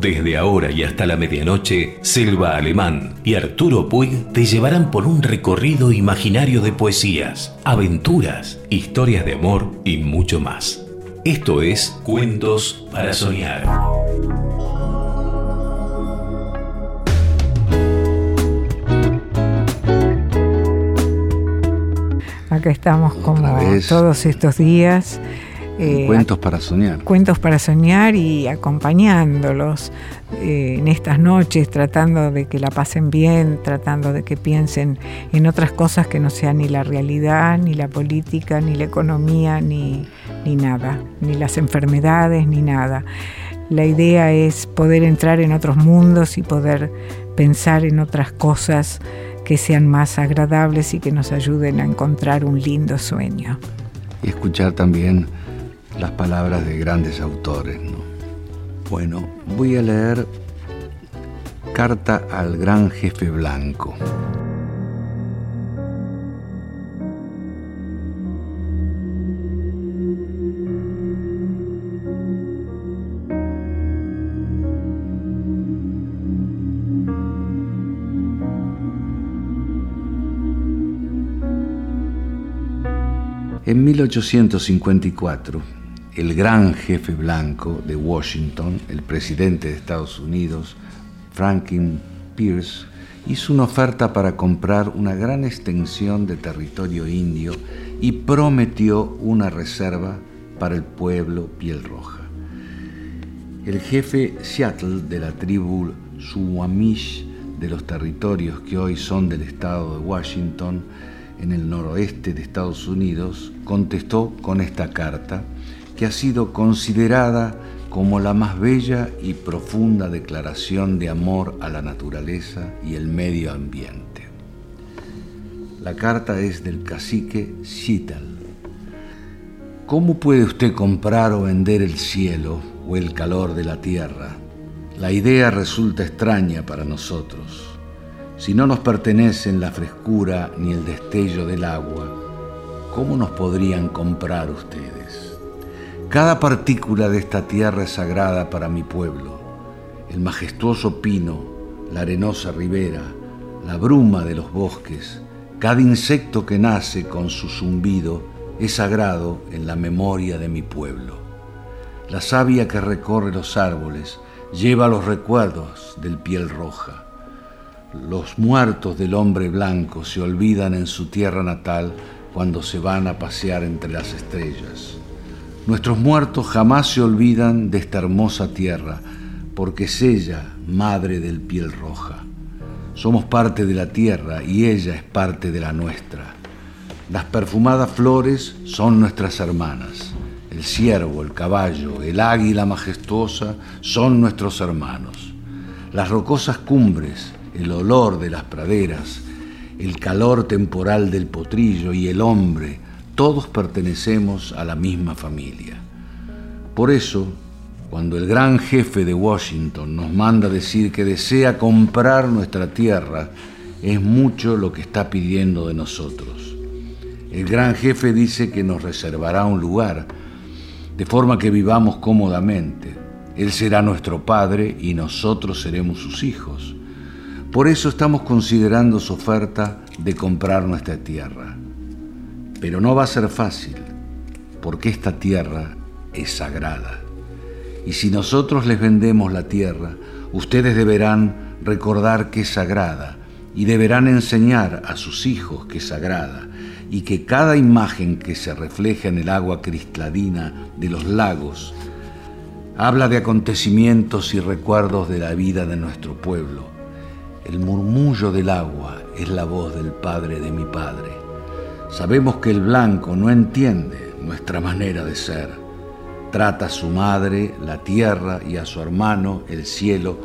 Desde ahora y hasta la medianoche, Selva Alemán y Arturo Puig te llevarán por un recorrido imaginario de poesías, aventuras, historias de amor y mucho más. Esto es Cuentos para Soñar. Acá estamos como todos estos días eh, cuentos para soñar. Cuentos para soñar y acompañándolos eh, en estas noches, tratando de que la pasen bien, tratando de que piensen en otras cosas que no sean ni la realidad, ni la política, ni la economía, ni, ni nada, ni las enfermedades, ni nada. La idea es poder entrar en otros mundos y poder pensar en otras cosas que sean más agradables y que nos ayuden a encontrar un lindo sueño. Y escuchar también las palabras de grandes autores. ¿no? Bueno, voy a leer Carta al Gran Jefe Blanco. En 1854, el gran jefe blanco de Washington, el presidente de Estados Unidos, Franklin Pierce, hizo una oferta para comprar una gran extensión de territorio indio y prometió una reserva para el pueblo piel roja. El jefe Seattle de la tribu Suwamish de los territorios que hoy son del estado de Washington, en el noroeste de Estados Unidos, contestó con esta carta que ha sido considerada como la más bella y profunda declaración de amor a la naturaleza y el medio ambiente. La carta es del cacique Cital. ¿Cómo puede usted comprar o vender el cielo o el calor de la tierra? La idea resulta extraña para nosotros. Si no nos pertenecen la frescura ni el destello del agua, ¿cómo nos podrían comprar ustedes? Cada partícula de esta tierra es sagrada para mi pueblo. El majestuoso pino, la arenosa ribera, la bruma de los bosques, cada insecto que nace con su zumbido es sagrado en la memoria de mi pueblo. La savia que recorre los árboles lleva los recuerdos del piel roja. Los muertos del hombre blanco se olvidan en su tierra natal cuando se van a pasear entre las estrellas. Nuestros muertos jamás se olvidan de esta hermosa tierra, porque es ella, madre del piel roja. Somos parte de la tierra y ella es parte de la nuestra. Las perfumadas flores son nuestras hermanas. El ciervo, el caballo, el águila majestuosa son nuestros hermanos. Las rocosas cumbres, el olor de las praderas, el calor temporal del potrillo y el hombre, todos pertenecemos a la misma familia. Por eso, cuando el gran jefe de Washington nos manda decir que desea comprar nuestra tierra, es mucho lo que está pidiendo de nosotros. El gran jefe dice que nos reservará un lugar, de forma que vivamos cómodamente. Él será nuestro padre y nosotros seremos sus hijos. Por eso estamos considerando su oferta de comprar nuestra tierra. Pero no va a ser fácil, porque esta tierra es sagrada. Y si nosotros les vendemos la tierra, ustedes deberán recordar que es sagrada y deberán enseñar a sus hijos que es sagrada y que cada imagen que se refleja en el agua cristalina de los lagos habla de acontecimientos y recuerdos de la vida de nuestro pueblo el murmullo del agua es la voz del Padre de mi Padre. Sabemos que el blanco no entiende nuestra manera de ser. Trata a su madre, la tierra, y a su hermano, el cielo,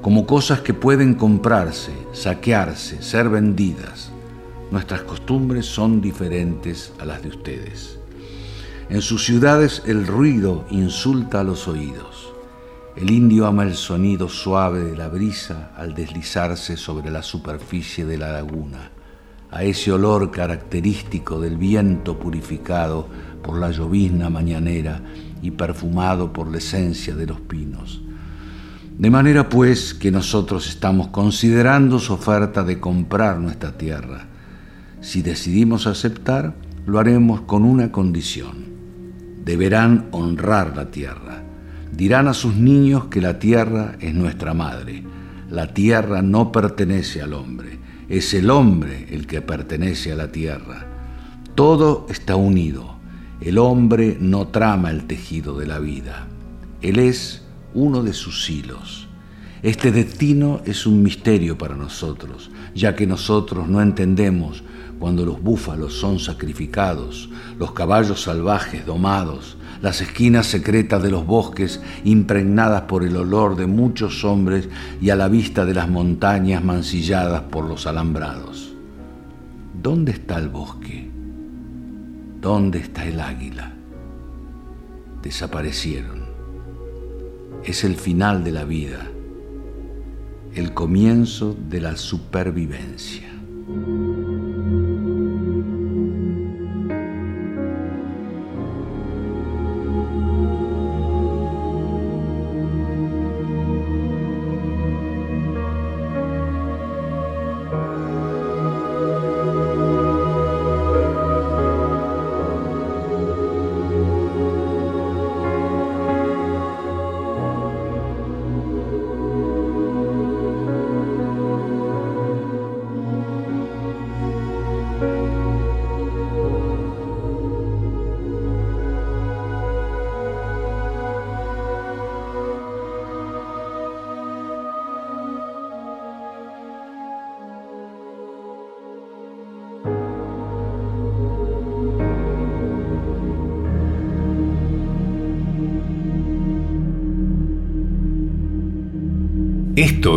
como cosas que pueden comprarse, saquearse, ser vendidas. Nuestras costumbres son diferentes a las de ustedes. En sus ciudades el ruido insulta a los oídos. El indio ama el sonido suave de la brisa al deslizarse sobre la superficie de la laguna, a ese olor característico del viento purificado por la llovizna mañanera y perfumado por la esencia de los pinos. De manera pues que nosotros estamos considerando su oferta de comprar nuestra tierra. Si decidimos aceptar, lo haremos con una condición. Deberán honrar la tierra. Dirán a sus niños que la tierra es nuestra madre. La tierra no pertenece al hombre, es el hombre el que pertenece a la tierra. Todo está unido. El hombre no trama el tejido de la vida. Él es uno de sus hilos. Este destino es un misterio para nosotros, ya que nosotros no entendemos cuando los búfalos son sacrificados, los caballos salvajes domados, las esquinas secretas de los bosques impregnadas por el olor de muchos hombres y a la vista de las montañas mancilladas por los alambrados. ¿Dónde está el bosque? ¿Dónde está el águila? Desaparecieron es el final de la vida, el comienzo de la supervivencia.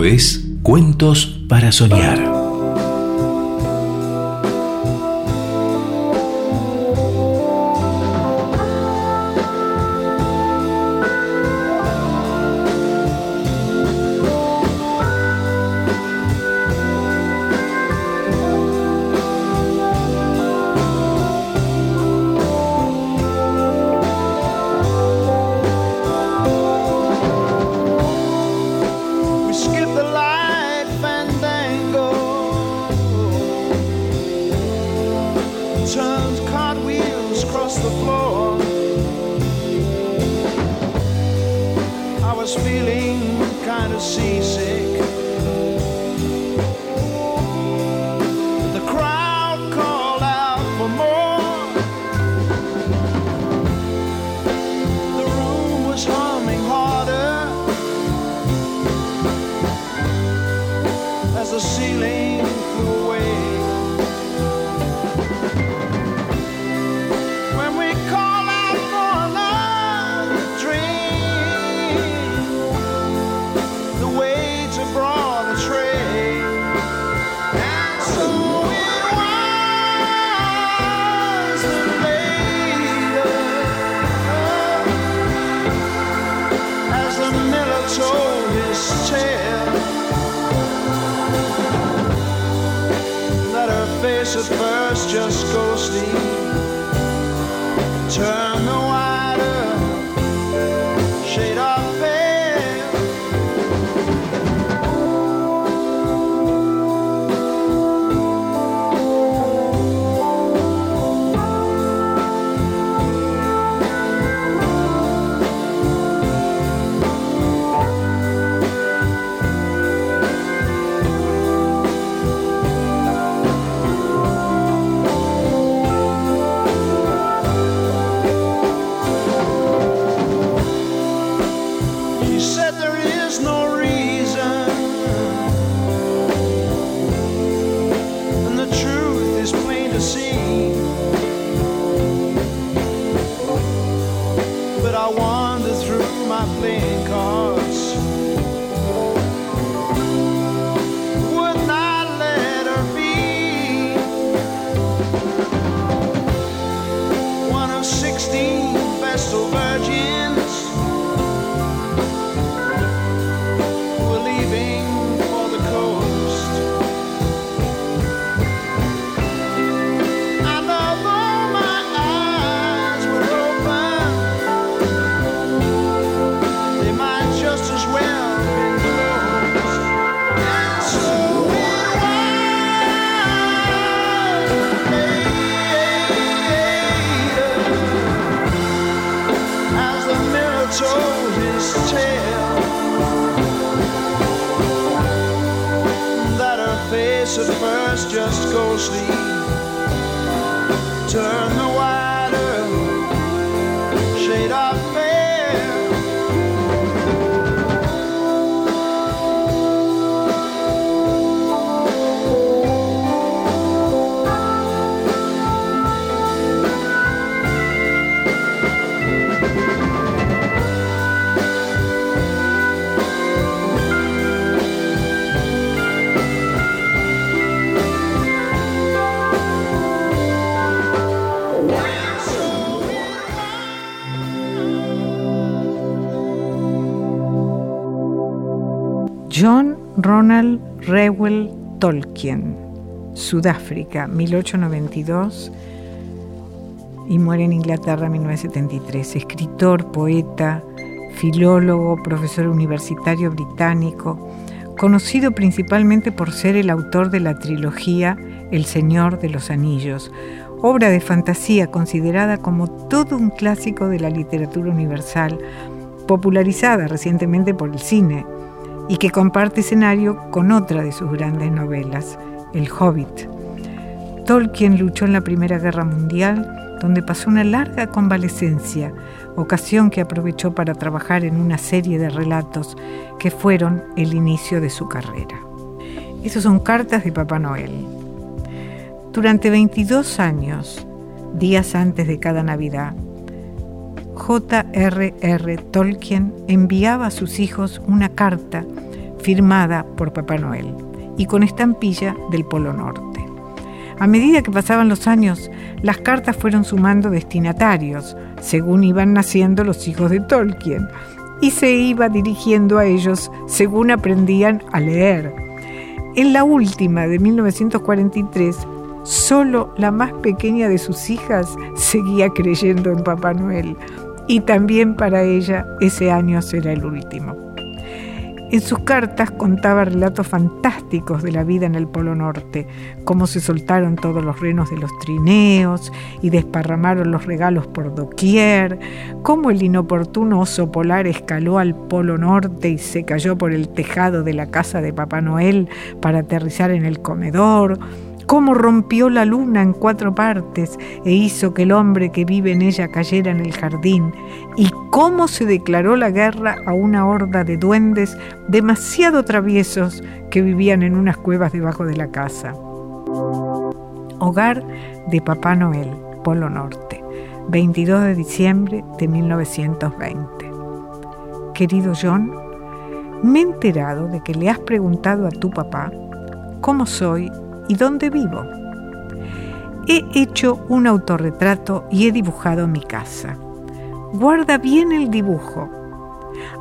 Es Cuentos para Soñar. just go sleep. 16. go sleep Turn. John Ronald Reuel Tolkien, Sudáfrica, 1892 y muere en Inglaterra en 1973. Escritor, poeta, filólogo, profesor universitario británico, conocido principalmente por ser el autor de la trilogía El Señor de los Anillos, obra de fantasía considerada como todo un clásico de la literatura universal, popularizada recientemente por el cine y que comparte escenario con otra de sus grandes novelas, El Hobbit. Tolkien luchó en la Primera Guerra Mundial, donde pasó una larga convalecencia, ocasión que aprovechó para trabajar en una serie de relatos que fueron el inicio de su carrera. Esas son cartas de Papá Noel. Durante 22 años, días antes de cada Navidad, J.R.R. Tolkien enviaba a sus hijos una carta firmada por Papá Noel y con estampilla del Polo Norte. A medida que pasaban los años, las cartas fueron sumando destinatarios, según iban naciendo los hijos de Tolkien, y se iba dirigiendo a ellos según aprendían a leer. En la última de 1943, solo la más pequeña de sus hijas seguía creyendo en Papá Noel, y también para ella ese año será el último. En sus cartas contaba relatos fantásticos de la vida en el Polo Norte, cómo se soltaron todos los renos de los trineos y desparramaron los regalos por doquier, cómo el inoportuno oso polar escaló al Polo Norte y se cayó por el tejado de la casa de Papá Noel para aterrizar en el comedor, cómo rompió la luna en cuatro partes e hizo que el hombre que vive en ella cayera en el jardín, y cómo se declaró la guerra a una horda de duendes demasiado traviesos que vivían en unas cuevas debajo de la casa. Hogar de Papá Noel, Polo Norte, 22 de diciembre de 1920. Querido John, me he enterado de que le has preguntado a tu papá cómo soy y dónde vivo. He hecho un autorretrato y he dibujado mi casa. Guarda bien el dibujo.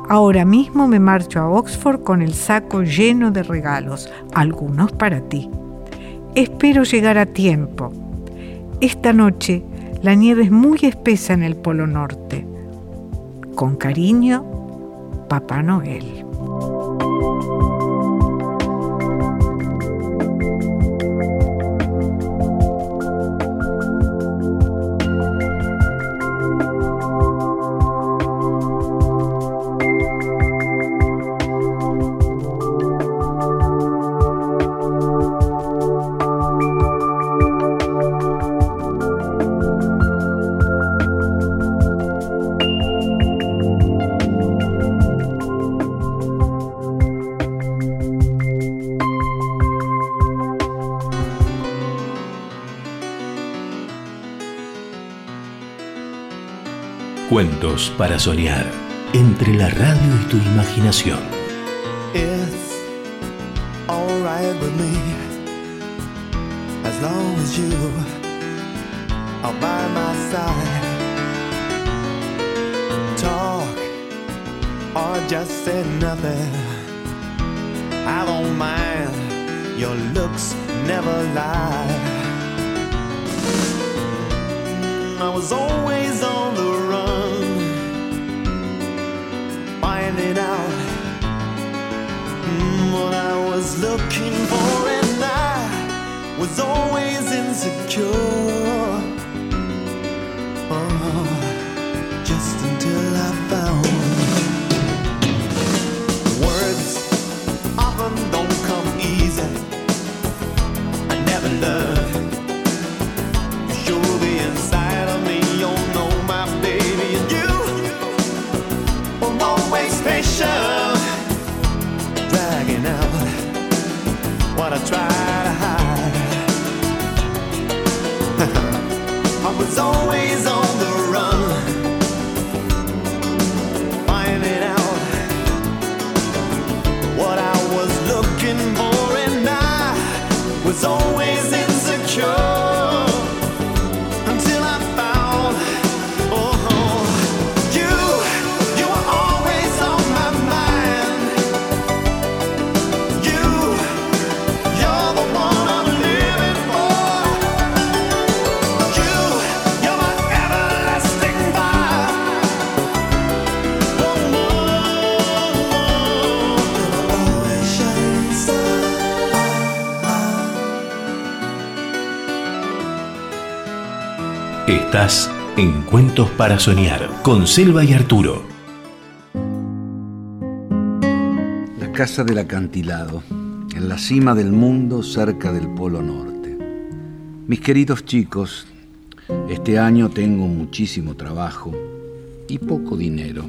Ahora mismo me marcho a Oxford con el saco lleno de regalos, algunos para ti. Espero llegar a tiempo. Esta noche la nieve es muy espesa en el Polo Norte. Con cariño, Papá Noel. Para soñar entre la radio y tu imaginación. It's alright with me as long as you are by my side. Talk or just say nothing. I don't mind. Your looks never lie. I was always on the finding out mm, what I was looking for, and I was always insecure. Oh, just until I found words often don't come easy. frustration what I try to hide. I was always on the run, Para Soñar con Selva y Arturo. La casa del acantilado, en la cima del mundo cerca del Polo Norte. Mis queridos chicos, este año tengo muchísimo trabajo y poco dinero.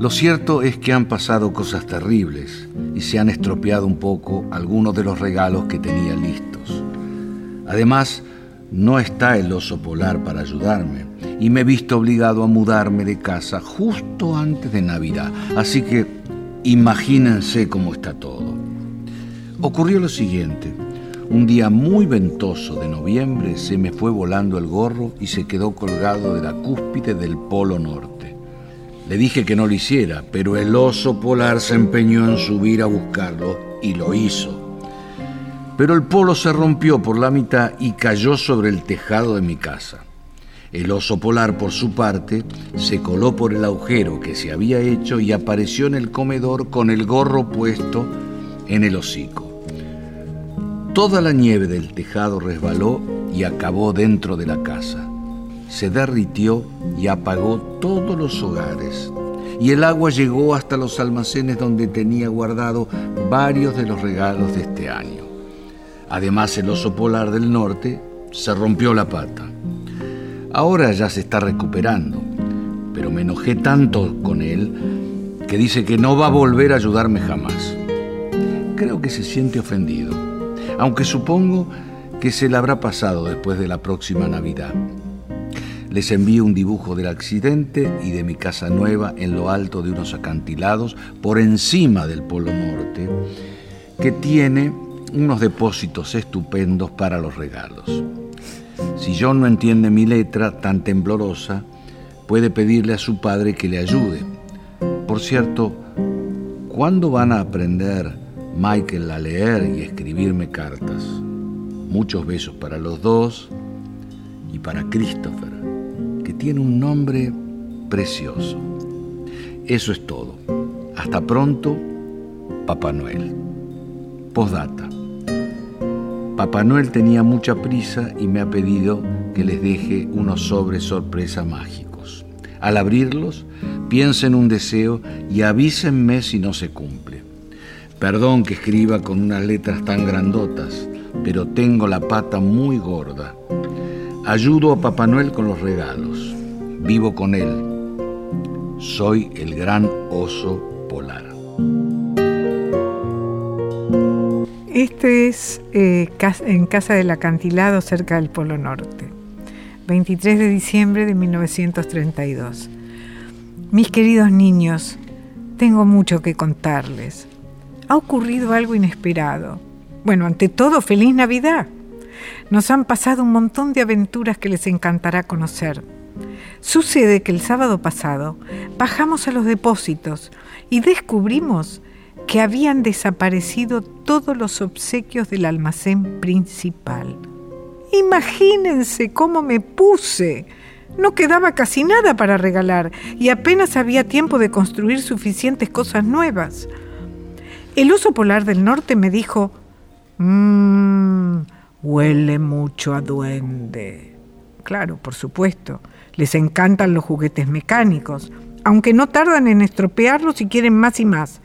Lo cierto es que han pasado cosas terribles y se han estropeado un poco algunos de los regalos que tenía listos. Además, no está el oso polar para ayudarme y me he visto obligado a mudarme de casa justo antes de Navidad. Así que imagínense cómo está todo. Ocurrió lo siguiente. Un día muy ventoso de noviembre se me fue volando el gorro y se quedó colgado de la cúspide del Polo Norte. Le dije que no lo hiciera, pero el oso polar se empeñó en subir a buscarlo y lo hizo. Pero el polo se rompió por la mitad y cayó sobre el tejado de mi casa. El oso polar, por su parte, se coló por el agujero que se había hecho y apareció en el comedor con el gorro puesto en el hocico. Toda la nieve del tejado resbaló y acabó dentro de la casa. Se derritió y apagó todos los hogares. Y el agua llegó hasta los almacenes donde tenía guardado varios de los regalos de este año. Además, el oso polar del norte se rompió la pata. Ahora ya se está recuperando, pero me enojé tanto con él que dice que no va a volver a ayudarme jamás. Creo que se siente ofendido, aunque supongo que se le habrá pasado después de la próxima Navidad. Les envío un dibujo del accidente y de mi casa nueva en lo alto de unos acantilados por encima del Polo Norte, que tiene unos depósitos estupendos para los regalos. Si John no entiende mi letra tan temblorosa, puede pedirle a su padre que le ayude. Por cierto, ¿cuándo van a aprender Michael a leer y escribirme cartas? Muchos besos para los dos y para Christopher, que tiene un nombre precioso. Eso es todo. Hasta pronto, Papá Noel. Postdata. Papá Noel tenía mucha prisa y me ha pedido que les deje unos sobres sorpresa mágicos. Al abrirlos, piensen un deseo y avísenme si no se cumple. Perdón que escriba con unas letras tan grandotas, pero tengo la pata muy gorda. Ayudo a Papá Noel con los regalos. Vivo con él. Soy el gran oso polar. Este es eh, en Casa del Acantilado, cerca del Polo Norte. 23 de diciembre de 1932. Mis queridos niños, tengo mucho que contarles. Ha ocurrido algo inesperado. Bueno, ante todo, feliz Navidad. Nos han pasado un montón de aventuras que les encantará conocer. Sucede que el sábado pasado bajamos a los depósitos y descubrimos que habían desaparecido todos los obsequios del almacén principal. Imagínense cómo me puse. No quedaba casi nada para regalar y apenas había tiempo de construir suficientes cosas nuevas. El oso polar del norte me dijo, mmm, huele mucho a duende. Claro, por supuesto, les encantan los juguetes mecánicos, aunque no tardan en estropearlos y quieren más y más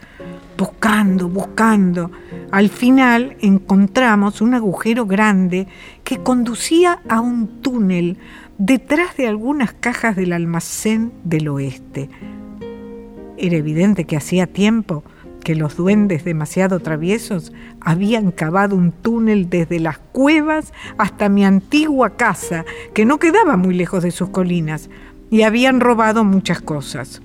buscando, buscando. Al final encontramos un agujero grande que conducía a un túnel detrás de algunas cajas del almacén del oeste. Era evidente que hacía tiempo que los duendes demasiado traviesos habían cavado un túnel desde las cuevas hasta mi antigua casa, que no quedaba muy lejos de sus colinas, y habían robado muchas cosas.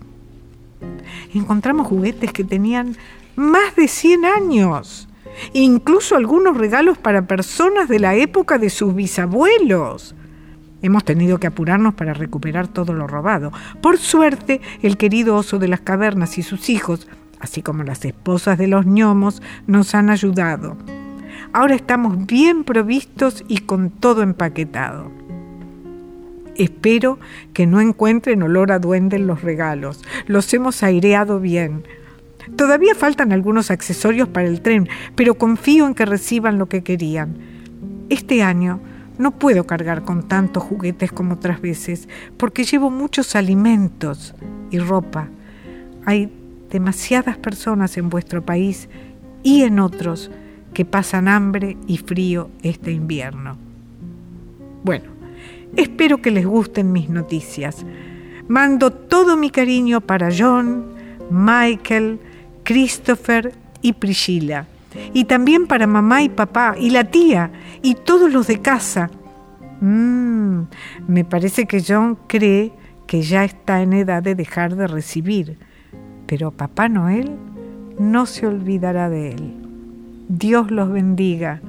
Encontramos juguetes que tenían más de 100 años, incluso algunos regalos para personas de la época de sus bisabuelos. Hemos tenido que apurarnos para recuperar todo lo robado. Por suerte, el querido oso de las cavernas y sus hijos, así como las esposas de los gnomos, nos han ayudado. Ahora estamos bien provistos y con todo empaquetado. Espero que no encuentren olor a duende en los regalos. Los hemos aireado bien. Todavía faltan algunos accesorios para el tren, pero confío en que reciban lo que querían. Este año no puedo cargar con tantos juguetes como otras veces, porque llevo muchos alimentos y ropa. Hay demasiadas personas en vuestro país y en otros que pasan hambre y frío este invierno. Bueno, espero que les gusten mis noticias. Mando todo mi cariño para John, Michael, Christopher y Priscilla. Y también para mamá y papá y la tía y todos los de casa. Mm, me parece que John cree que ya está en edad de dejar de recibir, pero Papá Noel no se olvidará de él. Dios los bendiga,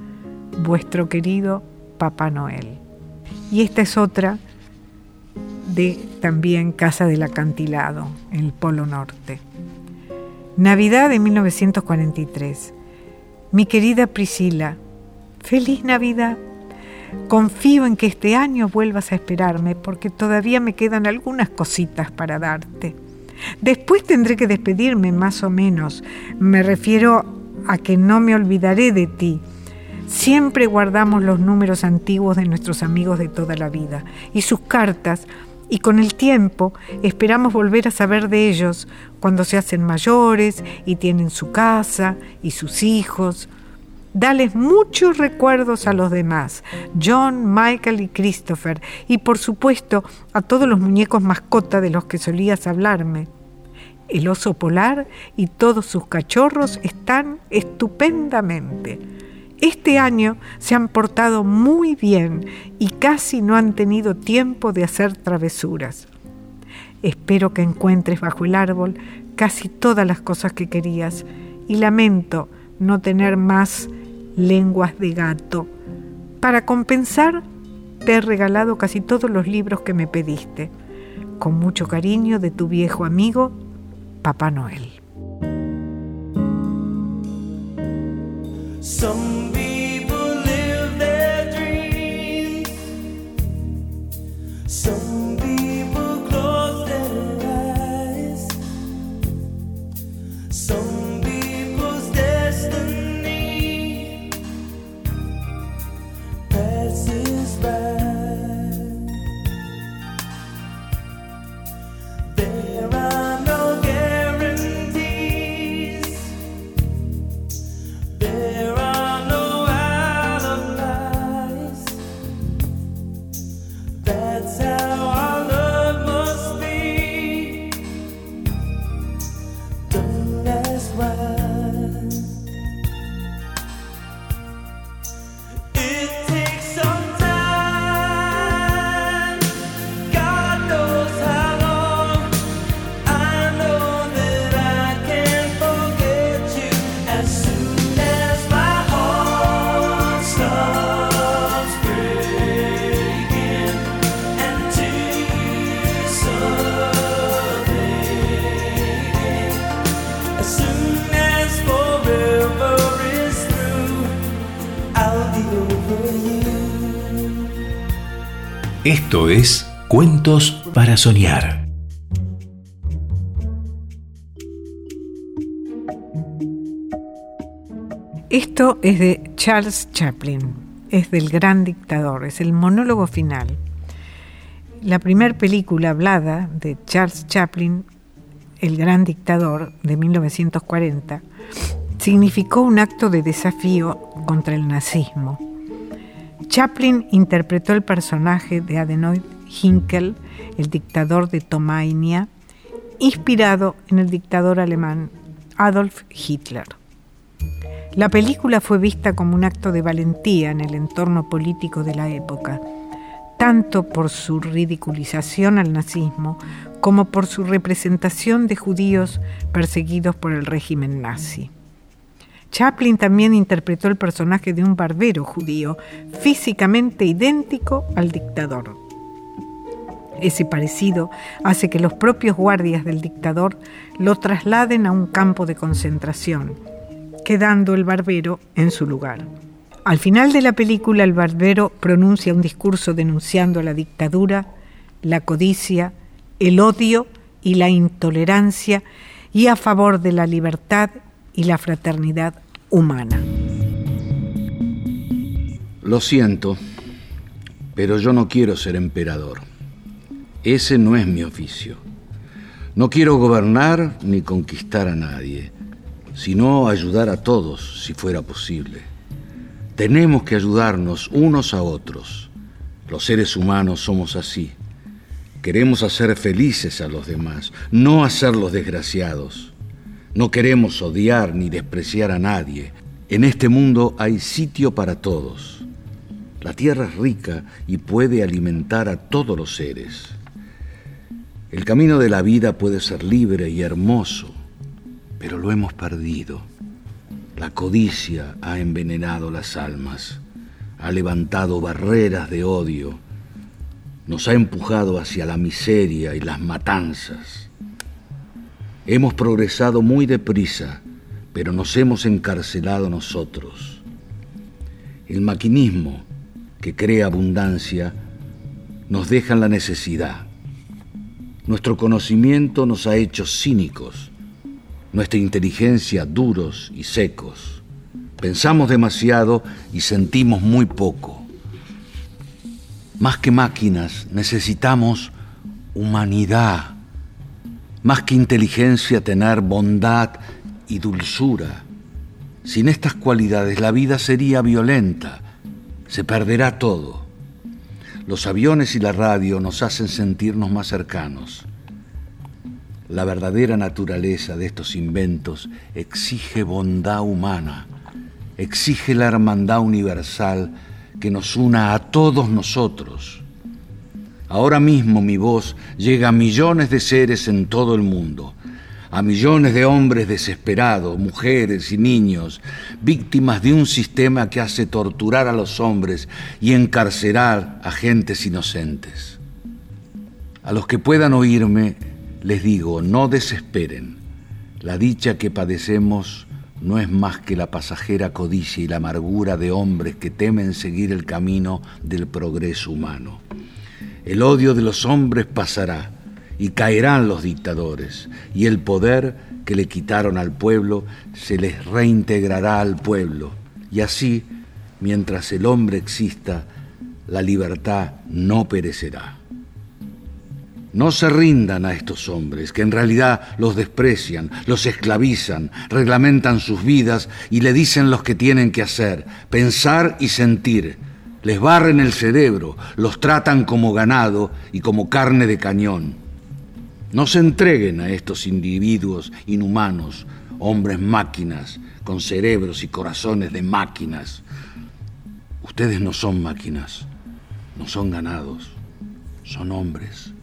vuestro querido Papá Noel. Y esta es otra de también Casa del Acantilado, en el Polo Norte. Navidad de 1943. Mi querida Priscila, feliz Navidad. Confío en que este año vuelvas a esperarme porque todavía me quedan algunas cositas para darte. Después tendré que despedirme más o menos. Me refiero a que no me olvidaré de ti. Siempre guardamos los números antiguos de nuestros amigos de toda la vida y sus cartas y con el tiempo esperamos volver a saber de ellos cuando se hacen mayores y tienen su casa y sus hijos. Dales muchos recuerdos a los demás, John, Michael y Christopher, y por supuesto a todos los muñecos mascota de los que solías hablarme. El oso polar y todos sus cachorros están estupendamente. Este año se han portado muy bien y casi no han tenido tiempo de hacer travesuras. Espero que encuentres bajo el árbol casi todas las cosas que querías y lamento no tener más lenguas de gato. Para compensar, te he regalado casi todos los libros que me pediste. Con mucho cariño de tu viejo amigo, Papá Noel. Some people live their dreams. Some Cuentos para Soñar. Esto es de Charles Chaplin, es del gran dictador, es el monólogo final. La primera película hablada de Charles Chaplin, El gran dictador, de 1940, significó un acto de desafío contra el nazismo Chaplin interpretó el personaje de Adenoid Hinkel, el dictador de Tomainia, inspirado en el dictador alemán Adolf Hitler. La película fue vista como un acto de valentía en el entorno político de la época, tanto por su ridiculización al nazismo como por su representación de judíos perseguidos por el régimen nazi. Chaplin también interpretó el personaje de un barbero judío, físicamente idéntico al dictador. Ese parecido hace que los propios guardias del dictador lo trasladen a un campo de concentración quedando el barbero en su lugar. Al final de la película el barbero pronuncia un discurso denunciando la dictadura, la codicia, el odio y la intolerancia y a favor de la libertad y la fraternidad humana. Lo siento, pero yo no quiero ser emperador. Ese no es mi oficio. No quiero gobernar ni conquistar a nadie sino ayudar a todos si fuera posible. Tenemos que ayudarnos unos a otros. Los seres humanos somos así. Queremos hacer felices a los demás, no hacerlos desgraciados. No queremos odiar ni despreciar a nadie. En este mundo hay sitio para todos. La tierra es rica y puede alimentar a todos los seres. El camino de la vida puede ser libre y hermoso pero lo hemos perdido. La codicia ha envenenado las almas, ha levantado barreras de odio, nos ha empujado hacia la miseria y las matanzas. Hemos progresado muy deprisa, pero nos hemos encarcelado nosotros. El maquinismo que crea abundancia nos deja en la necesidad. Nuestro conocimiento nos ha hecho cínicos nuestra inteligencia duros y secos. Pensamos demasiado y sentimos muy poco. Más que máquinas necesitamos humanidad. Más que inteligencia tener bondad y dulzura. Sin estas cualidades la vida sería violenta, se perderá todo. Los aviones y la radio nos hacen sentirnos más cercanos. La verdadera naturaleza de estos inventos exige bondad humana, exige la hermandad universal que nos una a todos nosotros. Ahora mismo mi voz llega a millones de seres en todo el mundo, a millones de hombres desesperados, mujeres y niños, víctimas de un sistema que hace torturar a los hombres y encarcelar a gentes inocentes. A los que puedan oírme, les digo, no desesperen. La dicha que padecemos no es más que la pasajera codicia y la amargura de hombres que temen seguir el camino del progreso humano. El odio de los hombres pasará y caerán los dictadores y el poder que le quitaron al pueblo se les reintegrará al pueblo. Y así, mientras el hombre exista, la libertad no perecerá. No se rindan a estos hombres, que en realidad los desprecian, los esclavizan, reglamentan sus vidas y le dicen los que tienen que hacer, pensar y sentir. Les barren el cerebro, los tratan como ganado y como carne de cañón. No se entreguen a estos individuos inhumanos, hombres máquinas, con cerebros y corazones de máquinas. Ustedes no son máquinas, no son ganados, son hombres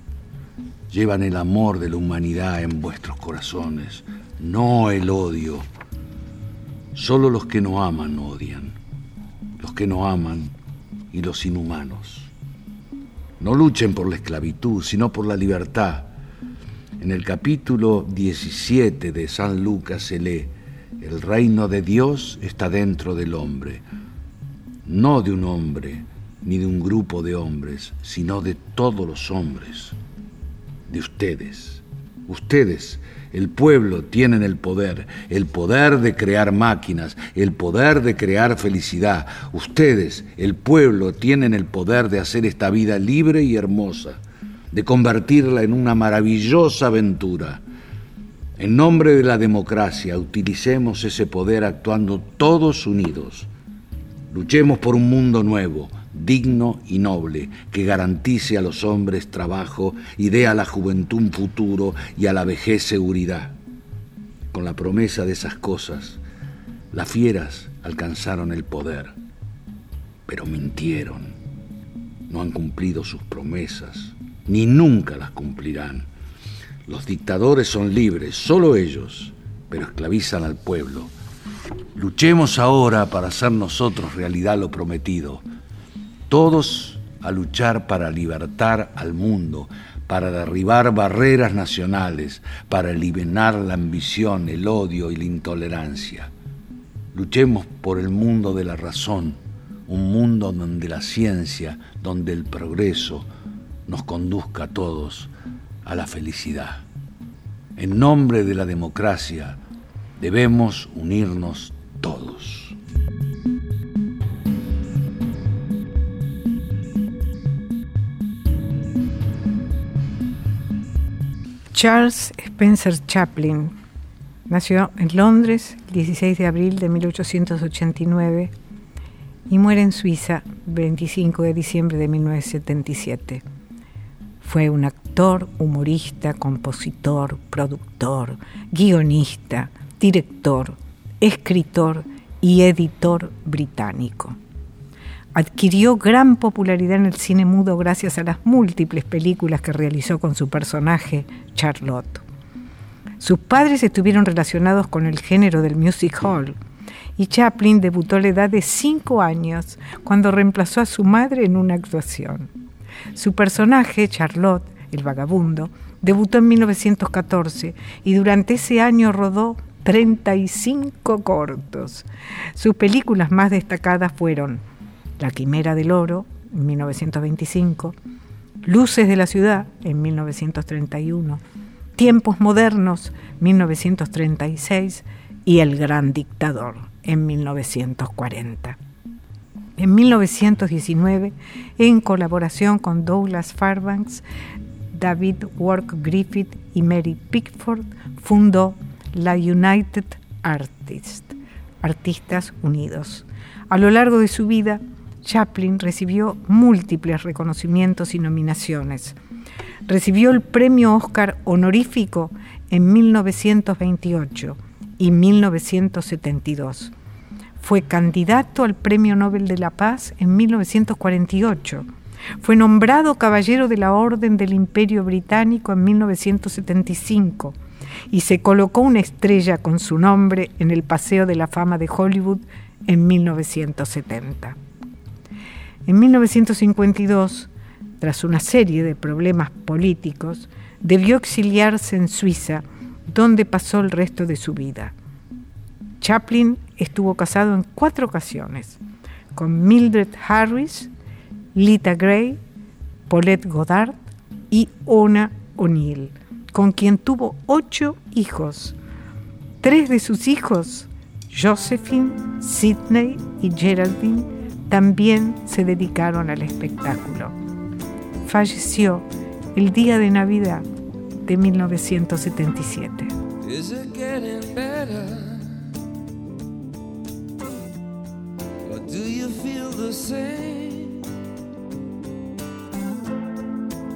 llevan el amor de la humanidad en vuestros corazones, no el odio. Solo los que no aman odian, los que no aman y los inhumanos. No luchen por la esclavitud, sino por la libertad. En el capítulo 17 de San Lucas se lee, el reino de Dios está dentro del hombre, no de un hombre ni de un grupo de hombres, sino de todos los hombres de ustedes. Ustedes, el pueblo, tienen el poder, el poder de crear máquinas, el poder de crear felicidad. Ustedes, el pueblo, tienen el poder de hacer esta vida libre y hermosa, de convertirla en una maravillosa aventura. En nombre de la democracia, utilicemos ese poder actuando todos unidos. Luchemos por un mundo nuevo, digno y noble, que garantice a los hombres trabajo y dé a la juventud un futuro y a la vejez seguridad. Con la promesa de esas cosas, las fieras alcanzaron el poder, pero mintieron. No han cumplido sus promesas, ni nunca las cumplirán. Los dictadores son libres, solo ellos, pero esclavizan al pueblo. Luchemos ahora para hacer nosotros realidad lo prometido. Todos a luchar para libertar al mundo, para derribar barreras nacionales, para eliminar la ambición, el odio y la intolerancia. Luchemos por el mundo de la razón, un mundo donde la ciencia, donde el progreso nos conduzca a todos a la felicidad. En nombre de la democracia debemos unirnos todos. Charles Spencer Chaplin nació en Londres el 16 de abril de 1889 y muere en Suiza el 25 de diciembre de 1977. Fue un actor, humorista, compositor, productor, guionista, director, escritor y editor británico. Adquirió gran popularidad en el cine mudo gracias a las múltiples películas que realizó con su personaje, Charlotte. Sus padres estuvieron relacionados con el género del music hall y Chaplin debutó a la edad de cinco años cuando reemplazó a su madre en una actuación. Su personaje, Charlotte, el vagabundo, debutó en 1914 y durante ese año rodó 35 cortos. Sus películas más destacadas fueron La Quimera del Oro, en 1925, Luces de la Ciudad, en 1931, Tiempos Modernos, 1936, y El Gran Dictador, en 1940. En 1919, en colaboración con Douglas Fairbanks, David Work Griffith y Mary Pickford, fundó la United Artists, Artistas Unidos. A lo largo de su vida, Chaplin recibió múltiples reconocimientos y nominaciones. Recibió el premio Oscar honorífico en 1928 y 1972. Fue candidato al Premio Nobel de la Paz en 1948. Fue nombrado Caballero de la Orden del Imperio Británico en 1975 y se colocó una estrella con su nombre en el Paseo de la Fama de Hollywood en 1970. En 1952, tras una serie de problemas políticos, debió exiliarse en Suiza, donde pasó el resto de su vida. Chaplin estuvo casado en cuatro ocasiones, con Mildred Harris, Lita Gray, Paulette Goddard y Ona O'Neill, con quien tuvo ocho hijos. Tres de sus hijos, Josephine, Sidney y Geraldine, también se dedicaron al espectáculo. Falleció el día de Navidad de 1977.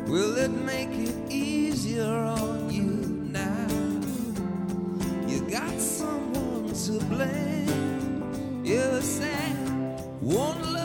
Will it make it easier on you now? You got someone to blame. Won't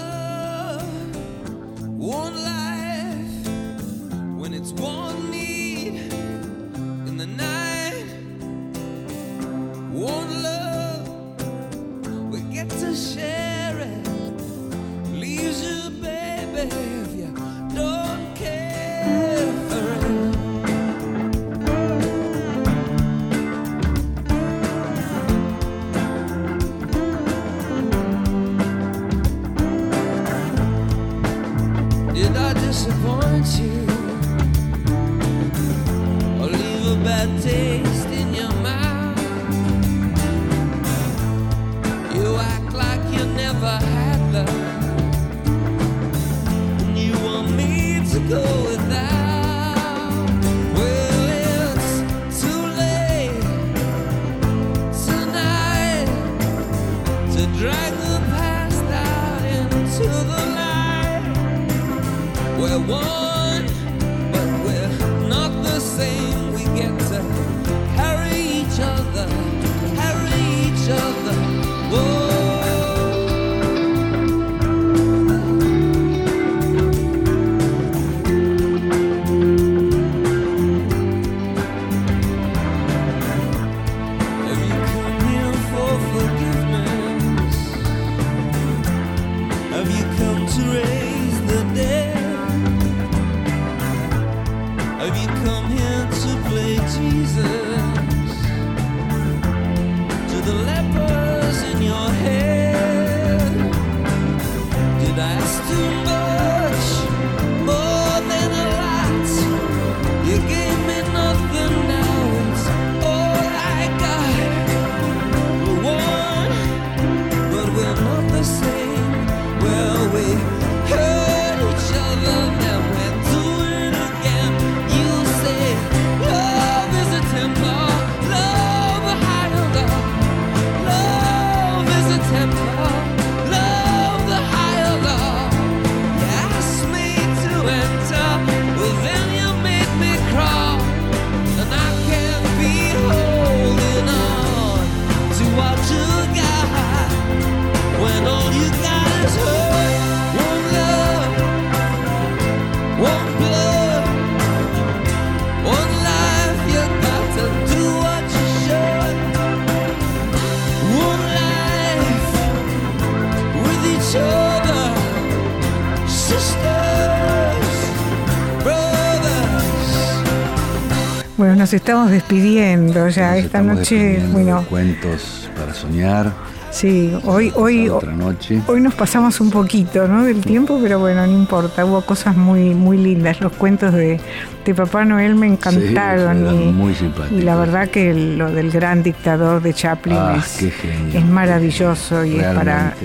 nos estamos despidiendo ya Nos esta noche. Bueno, cuentos para soñar. sí, hoy, hoy, Otra noche. hoy nos pasamos un poquito, ¿no? Del tiempo, pero bueno, no importa. Hubo cosas muy, muy lindas. Los cuentos de, de Papá Noel me encantaron Sí, y, muy simpáticos. y la verdad que lo del gran dictador de Chaplin Ah, es, qué genio, es maravilloso y es para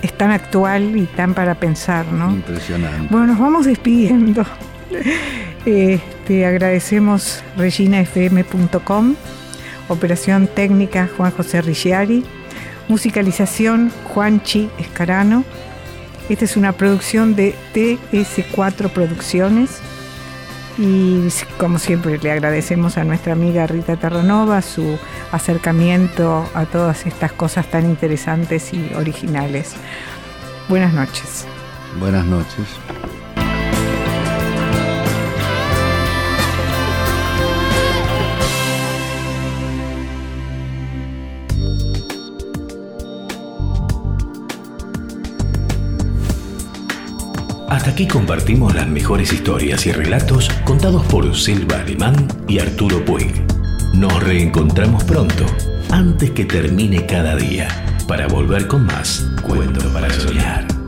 es tan actual y tan para pensar, ¿no? Impresionante. Bueno, nos vamos despidiendo. Eh, te agradecemos reginafm.com, operación técnica Juan José Ricciari, musicalización Juanchi Escarano. Esta es una producción de TS4 Producciones y como siempre le agradecemos a nuestra amiga Rita Terranova su acercamiento a todas estas cosas tan interesantes y originales. Buenas noches. Buenas noches. Aquí compartimos las mejores historias y relatos contados por Silva Alemán y Arturo Puig. Nos reencontramos pronto, antes que termine cada día, para volver con más Cuento para Soñar.